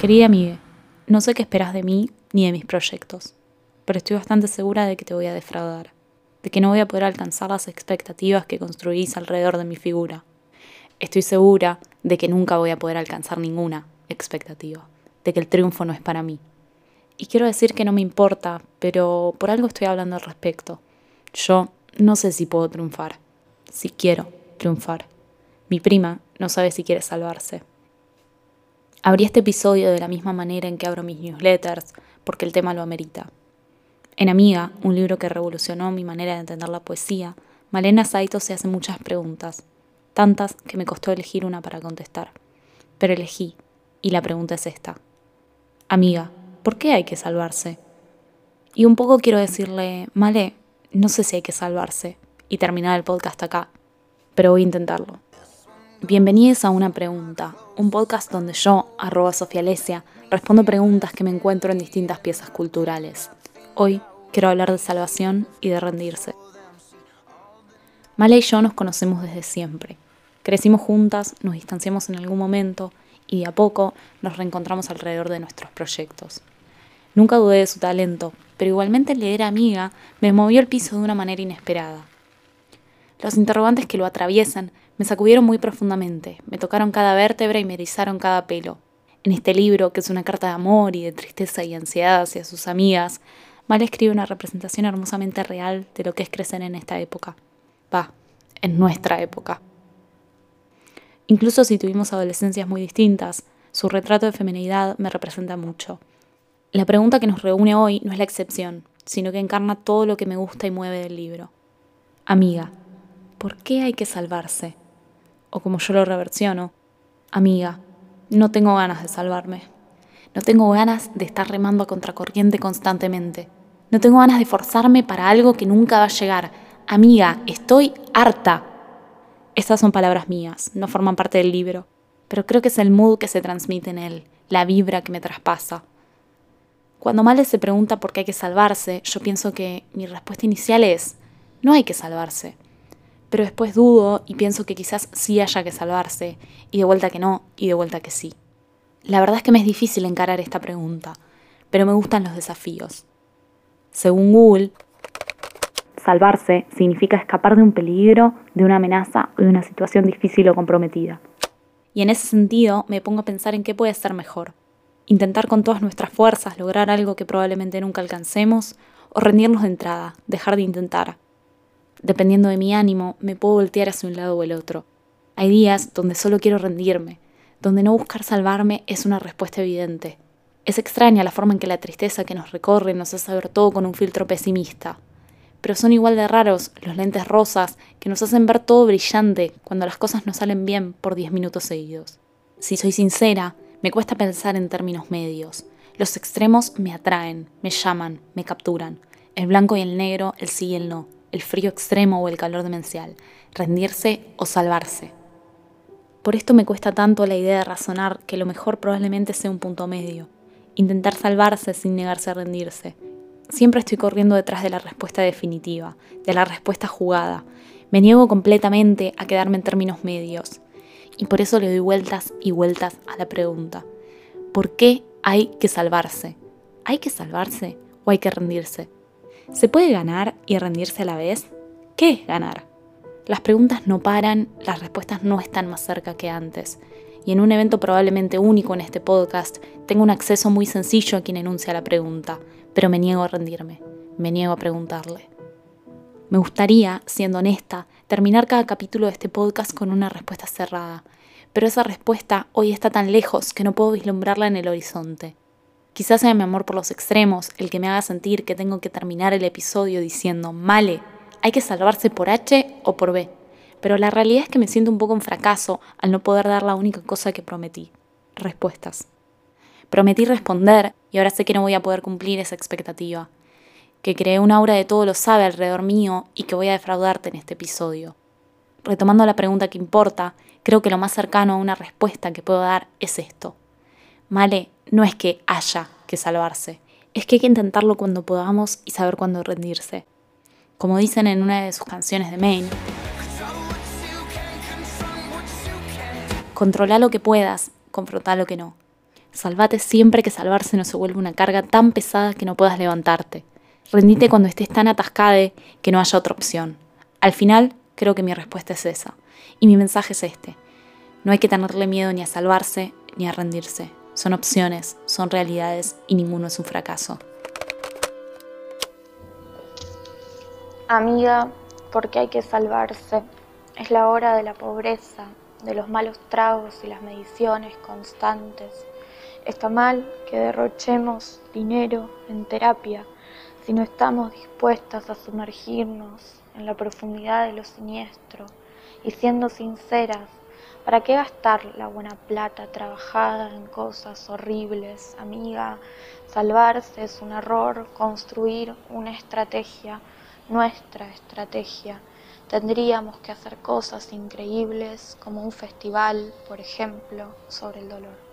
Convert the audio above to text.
Querida amiga, no sé qué esperas de mí ni de mis proyectos, pero estoy bastante segura de que te voy a defraudar, de que no voy a poder alcanzar las expectativas que construís alrededor de mi figura. Estoy segura de que nunca voy a poder alcanzar ninguna expectativa, de que el triunfo no es para mí. Y quiero decir que no me importa, pero por algo estoy hablando al respecto. Yo no sé si puedo triunfar, si quiero triunfar. Mi prima no sabe si quiere salvarse. Abrí este episodio de la misma manera en que abro mis newsletters, porque el tema lo amerita. En Amiga, un libro que revolucionó mi manera de entender la poesía, Malena Saito se hace muchas preguntas, tantas que me costó elegir una para contestar. Pero elegí, y la pregunta es esta. Amiga, ¿por qué hay que salvarse? Y un poco quiero decirle, Male, no sé si hay que salvarse, y terminar el podcast acá, pero voy a intentarlo. Bienvenidos a Una Pregunta, un podcast donde yo, arroba Sofía Lesia, respondo preguntas que me encuentro en distintas piezas culturales. Hoy quiero hablar de salvación y de rendirse. Mala y yo nos conocemos desde siempre. Crecimos juntas, nos distanciamos en algún momento y a poco nos reencontramos alrededor de nuestros proyectos. Nunca dudé de su talento, pero igualmente leer amiga me movió el piso de una manera inesperada. Los interrogantes que lo atraviesan me sacudieron muy profundamente, me tocaron cada vértebra y me erizaron cada pelo. En este libro, que es una carta de amor y de tristeza y ansiedad hacia sus amigas, Mal escribe una representación hermosamente real de lo que es crecer en esta época. Va, en nuestra época. Incluso si tuvimos adolescencias muy distintas, su retrato de feminidad me representa mucho. La pregunta que nos reúne hoy no es la excepción, sino que encarna todo lo que me gusta y mueve del libro. Amiga, ¿por qué hay que salvarse? o como yo lo reversiono, amiga, no tengo ganas de salvarme. No tengo ganas de estar remando a contracorriente constantemente. No tengo ganas de forzarme para algo que nunca va a llegar. Amiga, estoy harta. Estas son palabras mías, no forman parte del libro, pero creo que es el mood que se transmite en él, la vibra que me traspasa. Cuando Male se pregunta por qué hay que salvarse, yo pienso que mi respuesta inicial es, no hay que salvarse pero después dudo y pienso que quizás sí haya que salvarse, y de vuelta que no, y de vuelta que sí. La verdad es que me es difícil encarar esta pregunta, pero me gustan los desafíos. Según Google, salvarse significa escapar de un peligro, de una amenaza o de una situación difícil o comprometida. Y en ese sentido me pongo a pensar en qué puede ser mejor. Intentar con todas nuestras fuerzas lograr algo que probablemente nunca alcancemos, o rendirnos de entrada, dejar de intentar, Dependiendo de mi ánimo, me puedo voltear hacia un lado o el otro. Hay días donde solo quiero rendirme, donde no buscar salvarme es una respuesta evidente. Es extraña la forma en que la tristeza que nos recorre nos hace ver todo con un filtro pesimista. Pero son igual de raros los lentes rosas que nos hacen ver todo brillante cuando las cosas no salen bien por 10 minutos seguidos. Si soy sincera, me cuesta pensar en términos medios. Los extremos me atraen, me llaman, me capturan. El blanco y el negro, el sí y el no el frío extremo o el calor demencial, rendirse o salvarse. Por esto me cuesta tanto la idea de razonar que lo mejor probablemente sea un punto medio, intentar salvarse sin negarse a rendirse. Siempre estoy corriendo detrás de la respuesta definitiva, de la respuesta jugada. Me niego completamente a quedarme en términos medios. Y por eso le doy vueltas y vueltas a la pregunta. ¿Por qué hay que salvarse? ¿Hay que salvarse o hay que rendirse? ¿Se puede ganar y rendirse a la vez? ¿Qué ganar? Las preguntas no paran, las respuestas no están más cerca que antes. Y en un evento probablemente único en este podcast, tengo un acceso muy sencillo a quien enuncia la pregunta, pero me niego a rendirme, me niego a preguntarle. Me gustaría, siendo honesta, terminar cada capítulo de este podcast con una respuesta cerrada, pero esa respuesta hoy está tan lejos que no puedo vislumbrarla en el horizonte. Quizás sea mi amor por los extremos el que me haga sentir que tengo que terminar el episodio diciendo, male, hay que salvarse por H o por B. Pero la realidad es que me siento un poco en fracaso al no poder dar la única cosa que prometí, respuestas. Prometí responder y ahora sé que no voy a poder cumplir esa expectativa, que creé una aura de todo lo sabe alrededor mío y que voy a defraudarte en este episodio. Retomando la pregunta que importa, creo que lo más cercano a una respuesta que puedo dar es esto. Male, no es que haya que salvarse, es que hay que intentarlo cuando podamos y saber cuándo rendirse. Como dicen en una de sus canciones de Maine, controla lo que puedas, confronta lo que no. Salvate siempre que salvarse no se vuelve una carga tan pesada que no puedas levantarte. Rendite cuando estés tan atascada que no haya otra opción. Al final, creo que mi respuesta es esa. Y mi mensaje es este. No hay que tenerle miedo ni a salvarse ni a rendirse. Son opciones, son realidades y ninguno es un fracaso. Amiga, porque hay que salvarse. Es la hora de la pobreza, de los malos tragos y las mediciones constantes. Está mal que derrochemos dinero en terapia si no estamos dispuestas a sumergirnos en la profundidad de lo siniestro y siendo sinceras, ¿para qué gastar la buena plata trabajada en cosas horribles, amiga? Salvarse es un error, construir una estrategia, nuestra estrategia. Tendríamos que hacer cosas increíbles como un festival, por ejemplo, sobre el dolor.